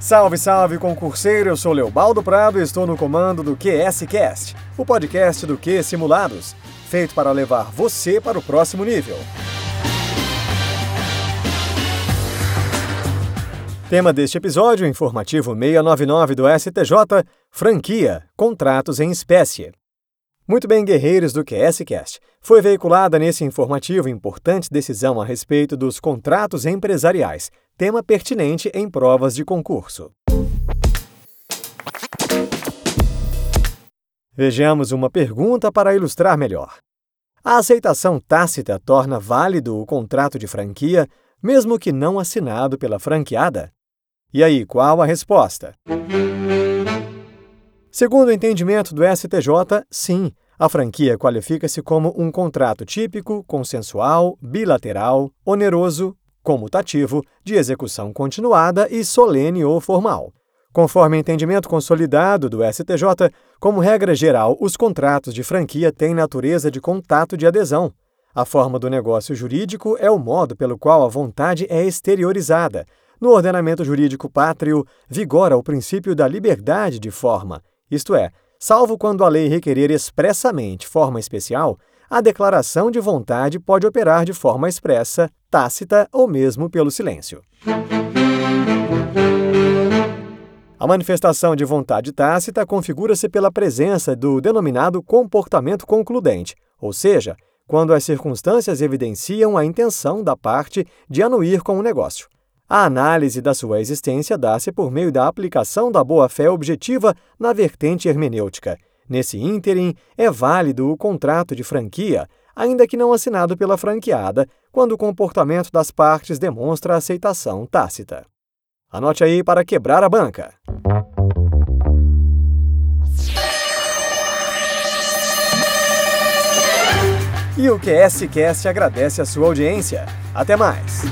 Salve, salve, concurseiro! Eu sou Leobaldo Prado e estou no comando do QSCast, o podcast do Q Simulados, feito para levar você para o próximo nível. Tema deste episódio, informativo 699 do STJ, franquia, contratos em espécie. Muito bem, guerreiros do QSCast. Foi veiculada nesse informativo importante decisão a respeito dos contratos empresariais, tema pertinente em provas de concurso. Vejamos uma pergunta para ilustrar melhor. A aceitação tácita torna válido o contrato de franquia, mesmo que não assinado pela franqueada? E aí, qual a resposta? Segundo o entendimento do STJ, sim, a franquia qualifica-se como um contrato típico, consensual, bilateral, oneroso, comutativo, de execução continuada e solene ou formal. Conforme entendimento consolidado do STJ, como regra geral, os contratos de franquia têm natureza de contato de adesão. A forma do negócio jurídico é o modo pelo qual a vontade é exteriorizada, no ordenamento jurídico pátrio, vigora o princípio da liberdade de forma, isto é, salvo quando a lei requerer expressamente forma especial, a declaração de vontade pode operar de forma expressa, tácita ou mesmo pelo silêncio. A manifestação de vontade tácita configura-se pela presença do denominado comportamento concludente, ou seja, quando as circunstâncias evidenciam a intenção da parte de anuir com o negócio. A análise da sua existência dá-se por meio da aplicação da boa-fé objetiva na vertente hermenêutica. Nesse ínterim, é válido o contrato de franquia, ainda que não assinado pela franqueada, quando o comportamento das partes demonstra aceitação tácita. Anote aí para quebrar a banca. E o QSCast agradece a sua audiência. Até mais!